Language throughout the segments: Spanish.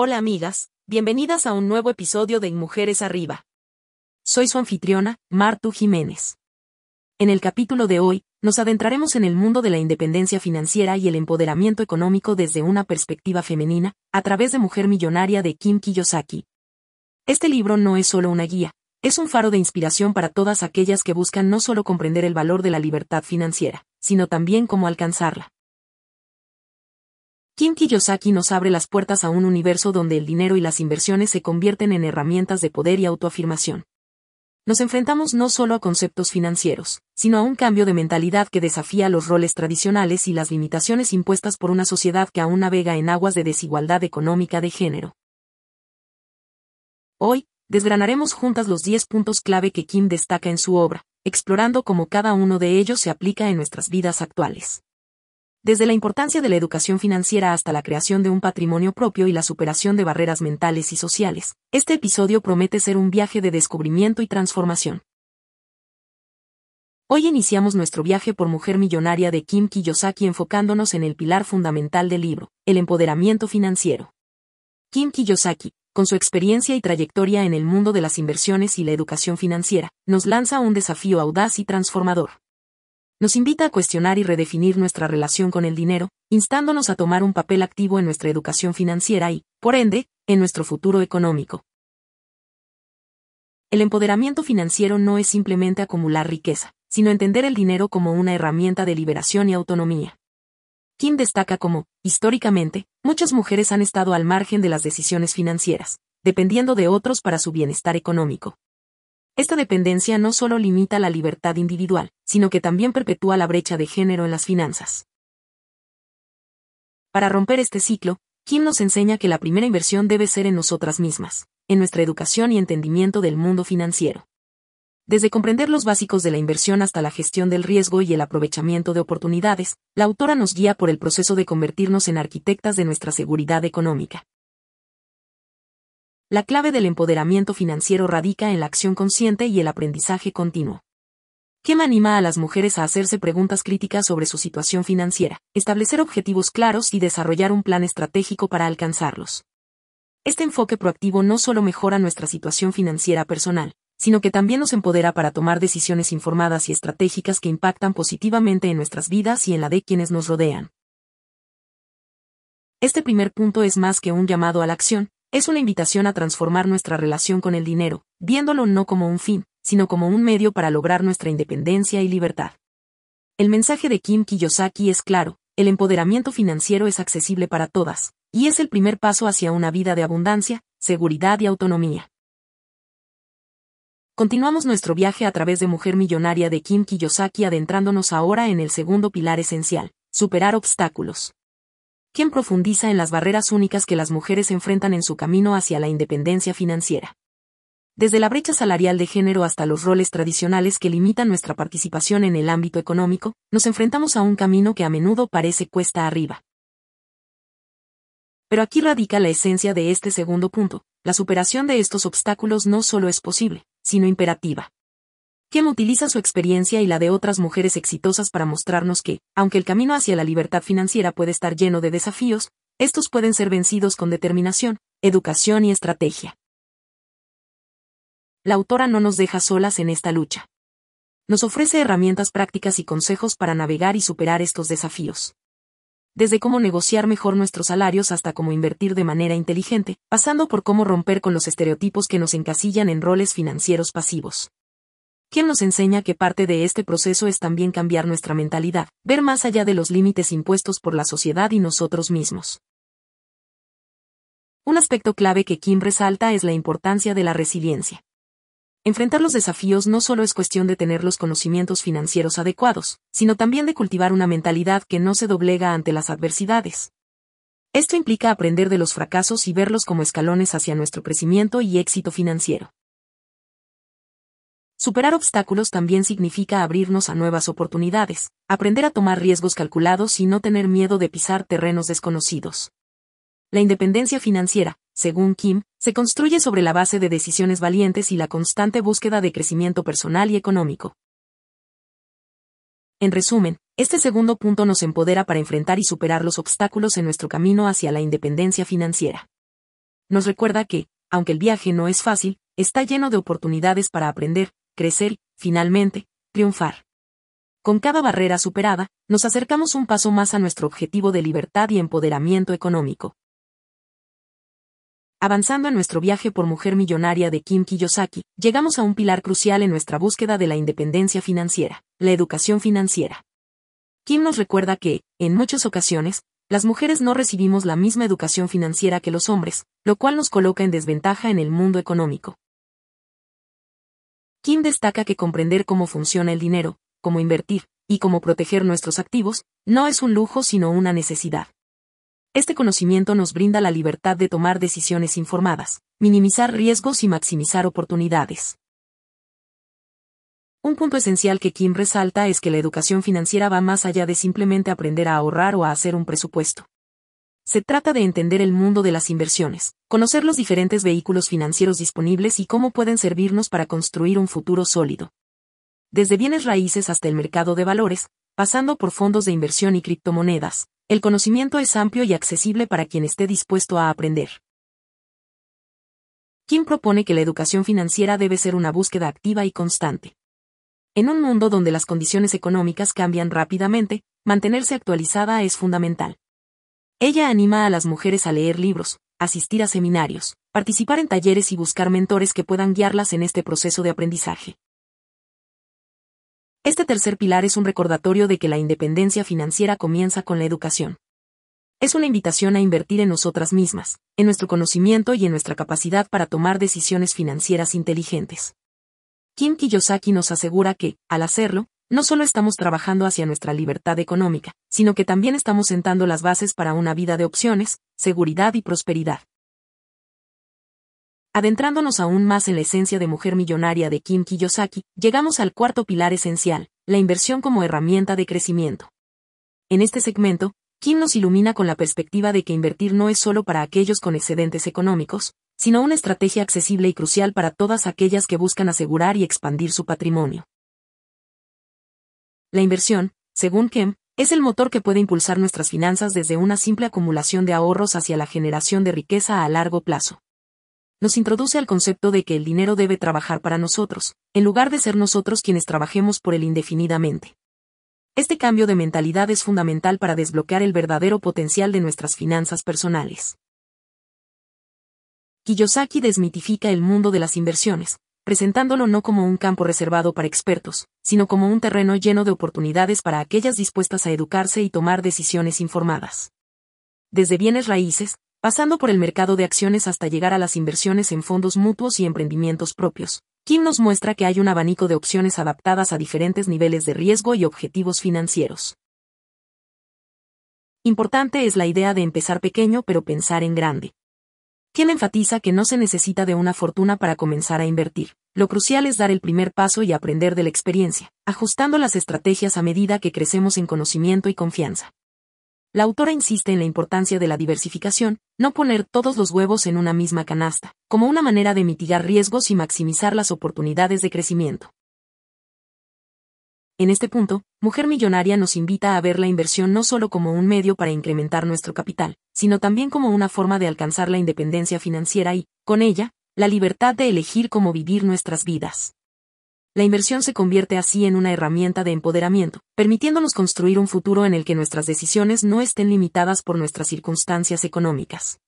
Hola amigas, bienvenidas a un nuevo episodio de Mujeres Arriba. Soy su anfitriona, Martu Jiménez. En el capítulo de hoy, nos adentraremos en el mundo de la independencia financiera y el empoderamiento económico desde una perspectiva femenina, a través de Mujer Millonaria de Kim Kiyosaki. Este libro no es solo una guía, es un faro de inspiración para todas aquellas que buscan no solo comprender el valor de la libertad financiera, sino también cómo alcanzarla. Kim Kiyosaki nos abre las puertas a un universo donde el dinero y las inversiones se convierten en herramientas de poder y autoafirmación. Nos enfrentamos no solo a conceptos financieros, sino a un cambio de mentalidad que desafía los roles tradicionales y las limitaciones impuestas por una sociedad que aún navega en aguas de desigualdad económica de género. Hoy, desgranaremos juntas los 10 puntos clave que Kim destaca en su obra, explorando cómo cada uno de ellos se aplica en nuestras vidas actuales. Desde la importancia de la educación financiera hasta la creación de un patrimonio propio y la superación de barreras mentales y sociales, este episodio promete ser un viaje de descubrimiento y transformación. Hoy iniciamos nuestro viaje por Mujer Millonaria de Kim Kiyosaki enfocándonos en el pilar fundamental del libro, el empoderamiento financiero. Kim Kiyosaki, con su experiencia y trayectoria en el mundo de las inversiones y la educación financiera, nos lanza un desafío audaz y transformador nos invita a cuestionar y redefinir nuestra relación con el dinero, instándonos a tomar un papel activo en nuestra educación financiera y, por ende, en nuestro futuro económico. El empoderamiento financiero no es simplemente acumular riqueza, sino entender el dinero como una herramienta de liberación y autonomía. Kim destaca como, históricamente, muchas mujeres han estado al margen de las decisiones financieras, dependiendo de otros para su bienestar económico. Esta dependencia no solo limita la libertad individual, sino que también perpetúa la brecha de género en las finanzas. Para romper este ciclo, Kim nos enseña que la primera inversión debe ser en nosotras mismas, en nuestra educación y entendimiento del mundo financiero. Desde comprender los básicos de la inversión hasta la gestión del riesgo y el aprovechamiento de oportunidades, la autora nos guía por el proceso de convertirnos en arquitectas de nuestra seguridad económica. La clave del empoderamiento financiero radica en la acción consciente y el aprendizaje continuo. Kim anima a las mujeres a hacerse preguntas críticas sobre su situación financiera, establecer objetivos claros y desarrollar un plan estratégico para alcanzarlos. Este enfoque proactivo no solo mejora nuestra situación financiera personal, sino que también nos empodera para tomar decisiones informadas y estratégicas que impactan positivamente en nuestras vidas y en la de quienes nos rodean. Este primer punto es más que un llamado a la acción, es una invitación a transformar nuestra relación con el dinero, viéndolo no como un fin, sino como un medio para lograr nuestra independencia y libertad. El mensaje de Kim Kiyosaki es claro, el empoderamiento financiero es accesible para todas, y es el primer paso hacia una vida de abundancia, seguridad y autonomía. Continuamos nuestro viaje a través de Mujer Millonaria de Kim Kiyosaki adentrándonos ahora en el segundo pilar esencial, superar obstáculos quien profundiza en las barreras únicas que las mujeres enfrentan en su camino hacia la independencia financiera. Desde la brecha salarial de género hasta los roles tradicionales que limitan nuestra participación en el ámbito económico, nos enfrentamos a un camino que a menudo parece cuesta arriba. Pero aquí radica la esencia de este segundo punto, la superación de estos obstáculos no solo es posible, sino imperativa. Kim utiliza su experiencia y la de otras mujeres exitosas para mostrarnos que, aunque el camino hacia la libertad financiera puede estar lleno de desafíos, estos pueden ser vencidos con determinación, educación y estrategia. La autora no nos deja solas en esta lucha. Nos ofrece herramientas prácticas y consejos para navegar y superar estos desafíos. Desde cómo negociar mejor nuestros salarios hasta cómo invertir de manera inteligente, pasando por cómo romper con los estereotipos que nos encasillan en roles financieros pasivos quien nos enseña que parte de este proceso es también cambiar nuestra mentalidad, ver más allá de los límites impuestos por la sociedad y nosotros mismos. Un aspecto clave que Kim resalta es la importancia de la resiliencia. Enfrentar los desafíos no solo es cuestión de tener los conocimientos financieros adecuados, sino también de cultivar una mentalidad que no se doblega ante las adversidades. Esto implica aprender de los fracasos y verlos como escalones hacia nuestro crecimiento y éxito financiero. Superar obstáculos también significa abrirnos a nuevas oportunidades, aprender a tomar riesgos calculados y no tener miedo de pisar terrenos desconocidos. La independencia financiera, según Kim, se construye sobre la base de decisiones valientes y la constante búsqueda de crecimiento personal y económico. En resumen, este segundo punto nos empodera para enfrentar y superar los obstáculos en nuestro camino hacia la independencia financiera. nos recuerda que, aunque el viaje no es fácil, está lleno de oportunidades para aprender, crecer finalmente, triunfar. Con cada barrera superada, nos acercamos un paso más a nuestro objetivo de libertad y empoderamiento económico. Avanzando en nuestro viaje por mujer millonaria de Kim Kiyosaki, llegamos a un pilar crucial en nuestra búsqueda de la independencia financiera, la educación financiera. Kim nos recuerda que, en muchas ocasiones, las mujeres no recibimos la misma educación financiera que los hombres, lo cual nos coloca en desventaja en el mundo económico. Kim destaca que comprender cómo funciona el dinero, cómo invertir, y cómo proteger nuestros activos, no es un lujo sino una necesidad. Este conocimiento nos brinda la libertad de tomar decisiones informadas, minimizar riesgos y maximizar oportunidades. Un punto esencial que Kim resalta es que la educación financiera va más allá de simplemente aprender a ahorrar o a hacer un presupuesto. Se trata de entender el mundo de las inversiones, conocer los diferentes vehículos financieros disponibles y cómo pueden servirnos para construir un futuro sólido. Desde bienes raíces hasta el mercado de valores, pasando por fondos de inversión y criptomonedas, el conocimiento es amplio y accesible para quien esté dispuesto a aprender. Kim propone que la educación financiera debe ser una búsqueda activa y constante. En un mundo donde las condiciones económicas cambian rápidamente, mantenerse actualizada es fundamental. Ella anima a las mujeres a leer libros, asistir a seminarios, participar en talleres y buscar mentores que puedan guiarlas en este proceso de aprendizaje. Este tercer pilar es un recordatorio de que la independencia financiera comienza con la educación. Es una invitación a invertir en nosotras mismas, en nuestro conocimiento y en nuestra capacidad para tomar decisiones financieras inteligentes. Kim Kiyosaki nos asegura que, al hacerlo, no solo estamos trabajando hacia nuestra libertad económica, sino que también estamos sentando las bases para una vida de opciones, seguridad y prosperidad. Adentrándonos aún más en la esencia de mujer millonaria de Kim Kiyosaki, llegamos al cuarto pilar esencial, la inversión como herramienta de crecimiento. En este segmento, Kim nos ilumina con la perspectiva de que invertir no es solo para aquellos con excedentes económicos, sino una estrategia accesible y crucial para todas aquellas que buscan asegurar y expandir su patrimonio. La inversión, según Kim, es el motor que puede impulsar nuestras finanzas desde una simple acumulación de ahorros hacia la generación de riqueza a largo plazo nos introduce al concepto de que el dinero debe trabajar para nosotros, en lugar de ser nosotros quienes trabajemos por él indefinidamente. Este cambio de mentalidad es fundamental para desbloquear el verdadero potencial de nuestras finanzas personales. Kiyosaki desmitifica el mundo de las inversiones, presentándolo no como un campo reservado para expertos, sino como un terreno lleno de oportunidades para aquellas dispuestas a educarse y tomar decisiones informadas. Desde bienes raíces, pasando por el mercado de acciones hasta llegar a las inversiones en fondos mutuos y emprendimientos propios. Kim nos muestra que hay un abanico de opciones adaptadas a diferentes niveles de riesgo y objetivos financieros. Importante es la idea de empezar pequeño pero pensar en grande. Kim enfatiza que no se necesita de una fortuna para comenzar a invertir. Lo crucial es dar el primer paso y aprender de la experiencia, ajustando las estrategias a medida que crecemos en conocimiento y confianza. La autora insiste en la importancia de la diversificación, no poner todos los huevos en una misma canasta, como una manera de mitigar riesgos y maximizar las oportunidades de crecimiento. En este punto, Mujer Millonaria nos invita a ver la inversión no solo como un medio para incrementar nuestro capital, sino también como una forma de alcanzar la independencia financiera y, con ella, la libertad de elegir cómo vivir nuestras vidas la inversión se convierte así en una herramienta de empoderamiento, permitiéndonos construir un futuro en el que nuestras decisiones no estén limitadas por nuestras circunstancias económicas.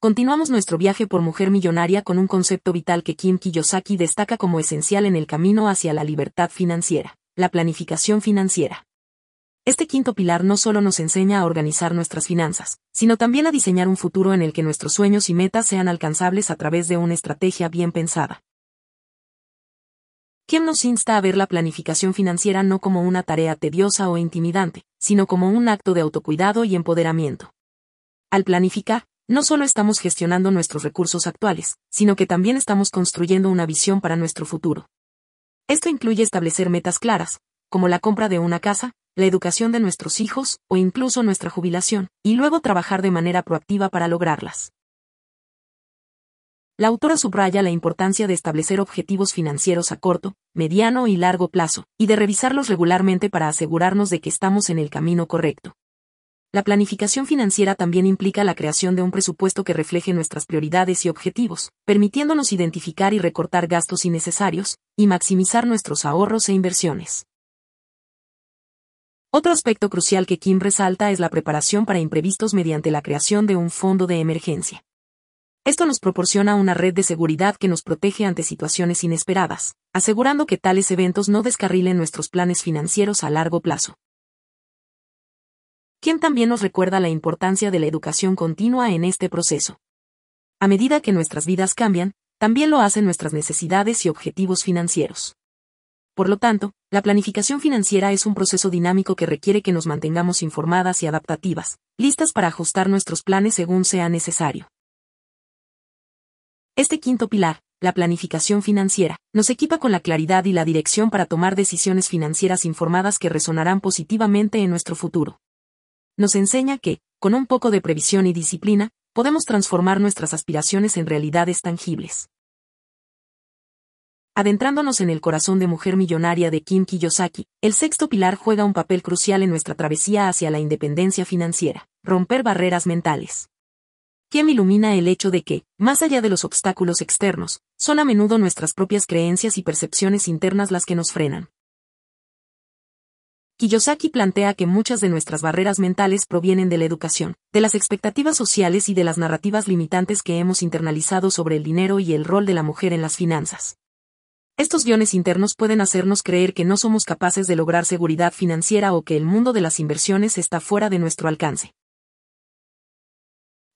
Continuamos nuestro viaje por mujer millonaria con un concepto vital que Kim Kiyosaki destaca como esencial en el camino hacia la libertad financiera, la planificación financiera. Este quinto pilar no solo nos enseña a organizar nuestras finanzas, sino también a diseñar un futuro en el que nuestros sueños y metas sean alcanzables a través de una estrategia bien pensada. Kim nos insta a ver la planificación financiera no como una tarea tediosa o intimidante, sino como un acto de autocuidado y empoderamiento. Al planificar, no solo estamos gestionando nuestros recursos actuales, sino que también estamos construyendo una visión para nuestro futuro. Esto incluye establecer metas claras, como la compra de una casa, la educación de nuestros hijos o incluso nuestra jubilación, y luego trabajar de manera proactiva para lograrlas. La autora subraya la importancia de establecer objetivos financieros a corto, mediano y largo plazo, y de revisarlos regularmente para asegurarnos de que estamos en el camino correcto. la planificación financiera también implica la creación de un presupuesto que refleje nuestras prioridades y objetivos, permitiéndonos identificar y recortar gastos innecesarios, y maximizar nuestros ahorros e inversiones. Otro aspecto crucial que Kim resalta es la preparación para imprevistos mediante la creación de un fondo de emergencia. Esto nos proporciona una red de seguridad que nos protege ante situaciones inesperadas, asegurando que tales eventos no descarrilen nuestros planes financieros a largo plazo. Kim también nos recuerda la importancia de la educación continua en este proceso. A medida que nuestras vidas cambian, también lo hacen nuestras necesidades y objetivos financieros. Por lo tanto, la planificación financiera es un proceso dinámico que requiere que nos mantengamos informadas y adaptativas, listas para ajustar nuestros planes según sea necesario. Este quinto pilar, la planificación financiera, nos equipa con la claridad y la dirección para tomar decisiones financieras informadas que resonarán positivamente en nuestro futuro. Nos enseña que, con un poco de previsión y disciplina, podemos transformar nuestras aspiraciones en realidades tangibles. Adentrándonos en el corazón de mujer millonaria de Kim Kiyosaki, el sexto pilar juega un papel crucial en nuestra travesía hacia la independencia financiera, romper barreras mentales. Kim ilumina el hecho de que, más allá de los obstáculos externos, son a menudo nuestras propias creencias y percepciones internas las que nos frenan. Kiyosaki plantea que muchas de nuestras barreras mentales provienen de la educación, de las expectativas sociales y de las narrativas limitantes que hemos internalizado sobre el dinero y el rol de la mujer en las finanzas. Estos guiones internos pueden hacernos creer que no somos capaces de lograr seguridad financiera o que el mundo de las inversiones está fuera de nuestro alcance.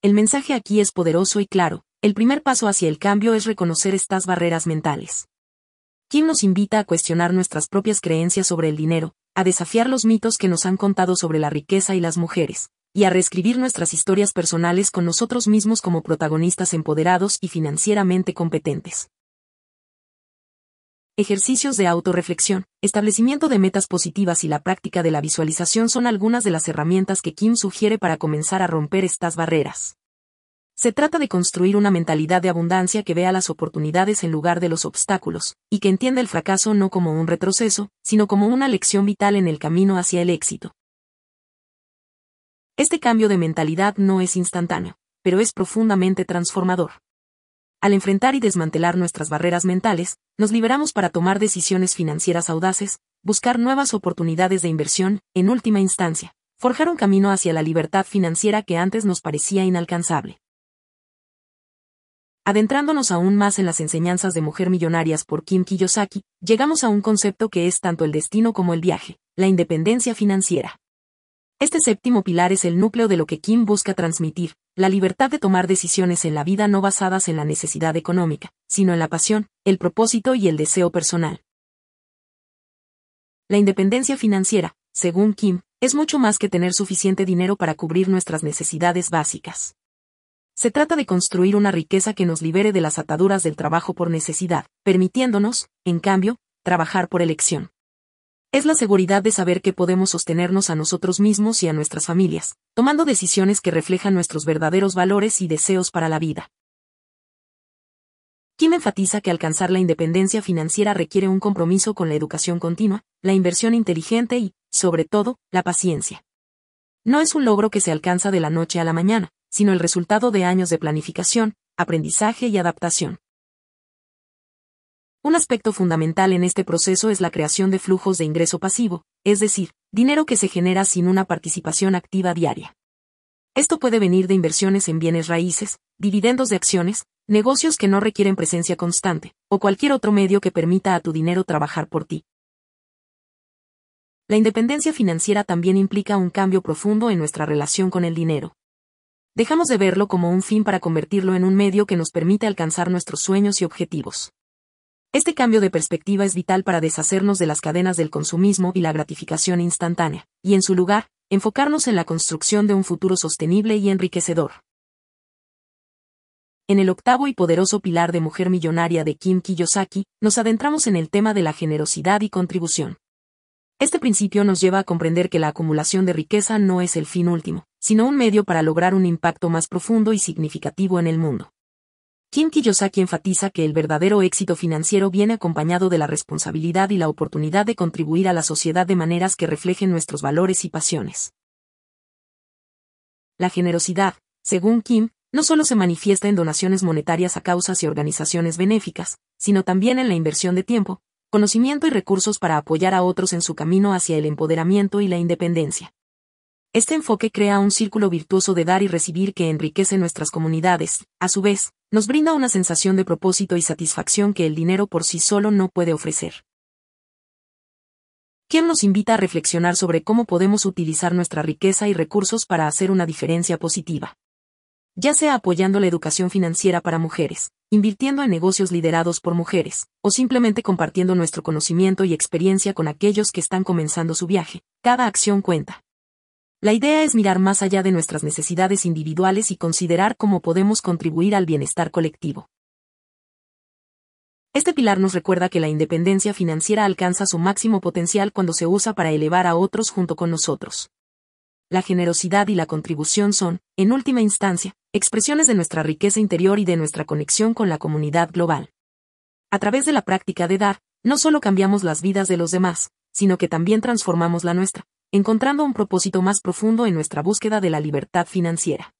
El mensaje aquí es poderoso y claro, el primer paso hacia el cambio es reconocer estas barreras mentales. Kim nos invita a cuestionar nuestras propias creencias sobre el dinero, a desafiar los mitos que nos han contado sobre la riqueza y las mujeres, y a reescribir nuestras historias personales con nosotros mismos como protagonistas empoderados y financieramente competentes. Ejercicios de autorreflexión, establecimiento de metas positivas y la práctica de la visualización son algunas de las herramientas que Kim sugiere para comenzar a romper estas barreras. Se trata de construir una mentalidad de abundancia que vea las oportunidades en lugar de los obstáculos, y que entienda el fracaso no como un retroceso, sino como una lección vital en el camino hacia el éxito. Este cambio de mentalidad no es instantáneo, pero es profundamente transformador. Al enfrentar y desmantelar nuestras barreras mentales, nos liberamos para tomar decisiones financieras audaces, buscar nuevas oportunidades de inversión, en última instancia, forjar un camino hacia la libertad financiera que antes nos parecía inalcanzable. Adentrándonos aún más en las enseñanzas de Mujer Millonarias por Kim Kiyosaki, llegamos a un concepto que es tanto el destino como el viaje, la independencia financiera. Este séptimo pilar es el núcleo de lo que Kim busca transmitir, la libertad de tomar decisiones en la vida no basadas en la necesidad económica, sino en la pasión, el propósito y el deseo personal. La independencia financiera, según Kim, es mucho más que tener suficiente dinero para cubrir nuestras necesidades básicas. Se trata de construir una riqueza que nos libere de las ataduras del trabajo por necesidad, permitiéndonos, en cambio, trabajar por elección es la seguridad de saber que podemos sostenernos a nosotros mismos y a nuestras familias, tomando decisiones que reflejan nuestros verdaderos valores y deseos para la vida. Kim enfatiza que alcanzar la independencia financiera requiere un compromiso con la educación continua, la inversión inteligente y, sobre todo, la paciencia. No es un logro que se alcanza de la noche a la mañana, sino el resultado de años de planificación, aprendizaje y adaptación. Un aspecto fundamental en este proceso es la creación de flujos de ingreso pasivo, es decir, dinero que se genera sin una participación activa diaria. Esto puede venir de inversiones en bienes raíces, dividendos de acciones, negocios que no requieren presencia constante, o cualquier otro medio que permita a tu dinero trabajar por ti. La independencia financiera también implica un cambio profundo en nuestra relación con el dinero. Dejamos de verlo como un fin para convertirlo en un medio que nos permite alcanzar nuestros sueños y objetivos. Este cambio de perspectiva es vital para deshacernos de las cadenas del consumismo y la gratificación instantánea, y en su lugar, enfocarnos en la construcción de un futuro sostenible y enriquecedor. En el octavo y poderoso pilar de Mujer Millonaria de Kim Kiyosaki, nos adentramos en el tema de la generosidad y contribución. Este principio nos lleva a comprender que la acumulación de riqueza no es el fin último, sino un medio para lograr un impacto más profundo y significativo en el mundo. Kim Kiyosaki enfatiza que el verdadero éxito financiero viene acompañado de la responsabilidad y la oportunidad de contribuir a la sociedad de maneras que reflejen nuestros valores y pasiones. La generosidad, según Kim, no solo se manifiesta en donaciones monetarias a causas y organizaciones benéficas, sino también en la inversión de tiempo, conocimiento y recursos para apoyar a otros en su camino hacia el empoderamiento y la independencia. Este enfoque crea un círculo virtuoso de dar y recibir que enriquece nuestras comunidades, a su vez, nos brinda una sensación de propósito y satisfacción que el dinero por sí solo no puede ofrecer. Kim nos invita a reflexionar sobre cómo podemos utilizar nuestra riqueza y recursos para hacer una diferencia positiva. Ya sea apoyando la educación financiera para mujeres, invirtiendo en negocios liderados por mujeres, o simplemente compartiendo nuestro conocimiento y experiencia con aquellos que están comenzando su viaje, cada acción cuenta. La idea es mirar más allá de nuestras necesidades individuales y considerar cómo podemos contribuir al bienestar colectivo. Este pilar nos recuerda que la independencia financiera alcanza su máximo potencial cuando se usa para elevar a otros junto con nosotros. La generosidad y la contribución son, en última instancia, expresiones de nuestra riqueza interior y de nuestra conexión con la comunidad global. A través de la práctica de dar, no solo cambiamos las vidas de los demás, sino que también transformamos la nuestra, encontrando un propósito más profundo en nuestra búsqueda de la libertad financiera.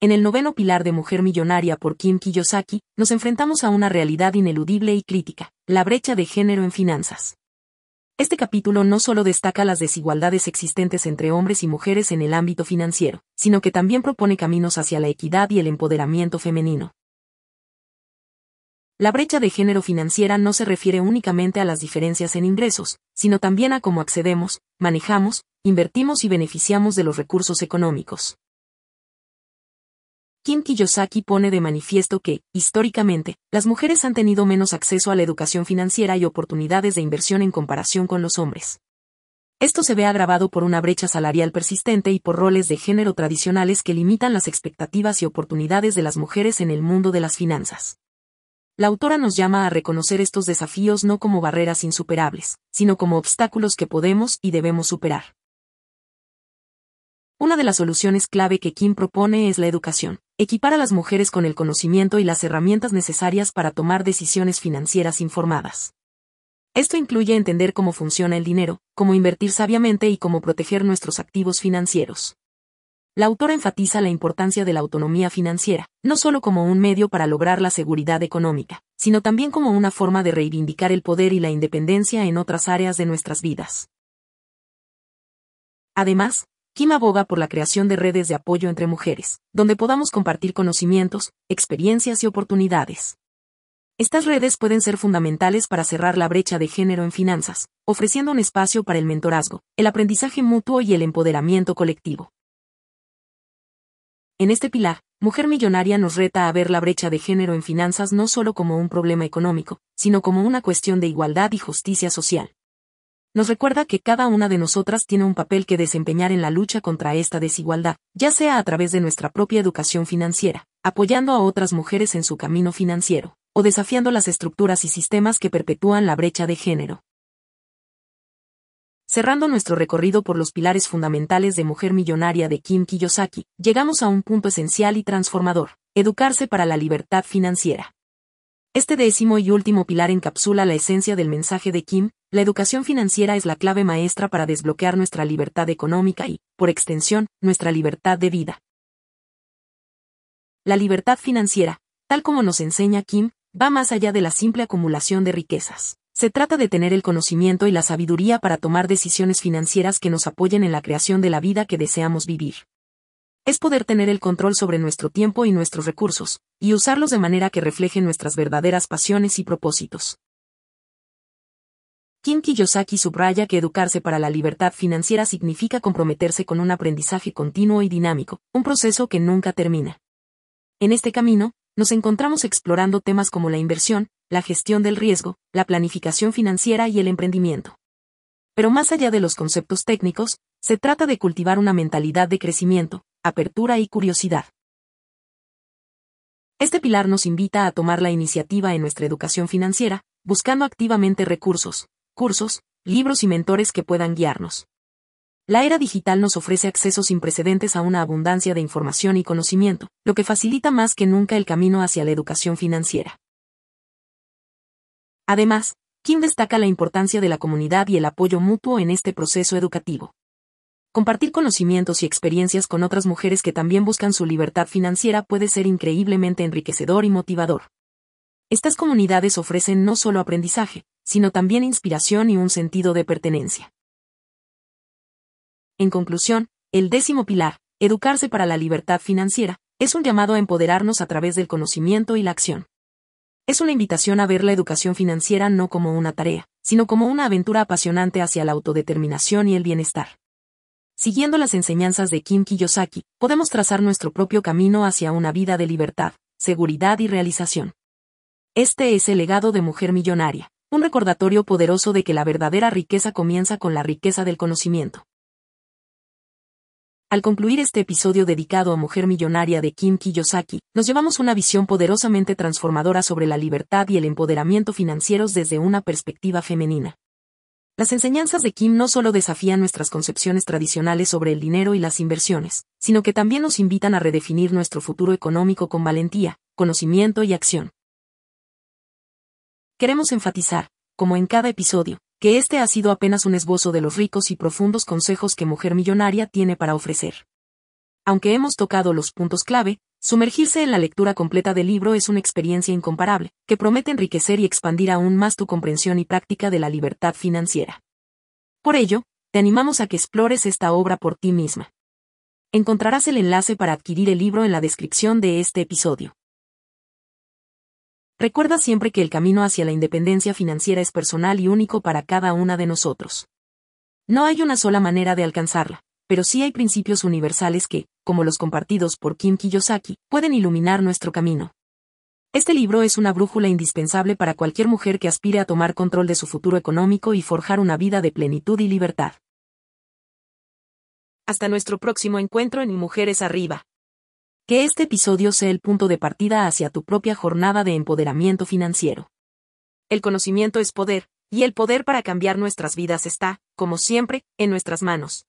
En el noveno pilar de Mujer Millonaria por Kim Kiyosaki, nos enfrentamos a una realidad ineludible y crítica, la brecha de género en finanzas. Este capítulo no solo destaca las desigualdades existentes entre hombres y mujeres en el ámbito financiero, sino que también propone caminos hacia la equidad y el empoderamiento femenino. La brecha de género financiera no se refiere únicamente a las diferencias en ingresos, sino también a cómo accedemos, manejamos, invertimos y beneficiamos de los recursos económicos. Kim Kiyosaki pone de manifiesto que, históricamente, las mujeres han tenido menos acceso a la educación financiera y oportunidades de inversión en comparación con los hombres. Esto se ve agravado por una brecha salarial persistente y por roles de género tradicionales que limitan las expectativas y oportunidades de las mujeres en el mundo de las finanzas. La autora nos llama a reconocer estos desafíos no como barreras insuperables, sino como obstáculos que podemos y debemos superar. Una de las soluciones clave que Kim propone es la educación, equipar a las mujeres con el conocimiento y las herramientas necesarias para tomar decisiones financieras informadas. Esto incluye entender cómo funciona el dinero, cómo invertir sabiamente y cómo proteger nuestros activos financieros. La autora enfatiza la importancia de la autonomía financiera, no solo como un medio para lograr la seguridad económica, sino también como una forma de reivindicar el poder y la independencia en otras áreas de nuestras vidas. Además, Kim aboga por la creación de redes de apoyo entre mujeres, donde podamos compartir conocimientos, experiencias y oportunidades. Estas redes pueden ser fundamentales para cerrar la brecha de género en finanzas, ofreciendo un espacio para el mentorazgo, el aprendizaje mutuo y el empoderamiento colectivo. En este pilar, Mujer Millonaria nos reta a ver la brecha de género en finanzas no solo como un problema económico, sino como una cuestión de igualdad y justicia social nos recuerda que cada una de nosotras tiene un papel que desempeñar en la lucha contra esta desigualdad, ya sea a través de nuestra propia educación financiera, apoyando a otras mujeres en su camino financiero, o desafiando las estructuras y sistemas que perpetúan la brecha de género. Cerrando nuestro recorrido por los pilares fundamentales de Mujer Millonaria de Kim Kiyosaki, llegamos a un punto esencial y transformador, educarse para la libertad financiera. Este décimo y último pilar encapsula la esencia del mensaje de Kim, la educación financiera es la clave maestra para desbloquear nuestra libertad económica y, por extensión, nuestra libertad de vida. La libertad financiera, tal como nos enseña Kim, va más allá de la simple acumulación de riquezas. Se trata de tener el conocimiento y la sabiduría para tomar decisiones financieras que nos apoyen en la creación de la vida que deseamos vivir. Es poder tener el control sobre nuestro tiempo y nuestros recursos, y usarlos de manera que reflejen nuestras verdaderas pasiones y propósitos. Kim Kiyosaki subraya que educarse para la libertad financiera significa comprometerse con un aprendizaje continuo y dinámico, un proceso que nunca termina. En este camino, nos encontramos explorando temas como la inversión, la gestión del riesgo, la planificación financiera y el emprendimiento. Pero más allá de los conceptos técnicos, se trata de cultivar una mentalidad de crecimiento, apertura y curiosidad. Este pilar nos invita a tomar la iniciativa en nuestra educación financiera, buscando activamente recursos, cursos, libros y mentores que puedan guiarnos. La era digital nos ofrece acceso sin precedentes a una abundancia de información y conocimiento, lo que facilita más que nunca el camino hacia la educación financiera. Además, Kim destaca la importancia de la comunidad y el apoyo mutuo en este proceso educativo. Compartir conocimientos y experiencias con otras mujeres que también buscan su libertad financiera puede ser increíblemente enriquecedor y motivador. Estas comunidades ofrecen no solo aprendizaje, sino también inspiración y un sentido de pertenencia. En conclusión, el décimo pilar, educarse para la libertad financiera, es un llamado a empoderarnos a través del conocimiento y la acción. Es una invitación a ver la educación financiera no como una tarea, sino como una aventura apasionante hacia la autodeterminación y el bienestar. Siguiendo las enseñanzas de Kim Kiyosaki, podemos trazar nuestro propio camino hacia una vida de libertad, seguridad y realización. Este es el legado de Mujer Millonaria, un recordatorio poderoso de que la verdadera riqueza comienza con la riqueza del conocimiento. Al concluir este episodio dedicado a Mujer Millonaria de Kim Kiyosaki, nos llevamos una visión poderosamente transformadora sobre la libertad y el empoderamiento financieros desde una perspectiva femenina. Las enseñanzas de Kim no solo desafían nuestras concepciones tradicionales sobre el dinero y las inversiones, sino que también nos invitan a redefinir nuestro futuro económico con valentía, conocimiento y acción. Queremos enfatizar, como en cada episodio, que este ha sido apenas un esbozo de los ricos y profundos consejos que Mujer Millonaria tiene para ofrecer. Aunque hemos tocado los puntos clave, Sumergirse en la lectura completa del libro es una experiencia incomparable, que promete enriquecer y expandir aún más tu comprensión y práctica de la libertad financiera. Por ello, te animamos a que explores esta obra por ti misma. Encontrarás el enlace para adquirir el libro en la descripción de este episodio. Recuerda siempre que el camino hacia la independencia financiera es personal y único para cada una de nosotros. No hay una sola manera de alcanzarla pero sí hay principios universales que, como los compartidos por Kim Kiyosaki, pueden iluminar nuestro camino. Este libro es una brújula indispensable para cualquier mujer que aspire a tomar control de su futuro económico y forjar una vida de plenitud y libertad. Hasta nuestro próximo encuentro en Mujeres Arriba. Que este episodio sea el punto de partida hacia tu propia jornada de empoderamiento financiero. El conocimiento es poder, y el poder para cambiar nuestras vidas está, como siempre, en nuestras manos.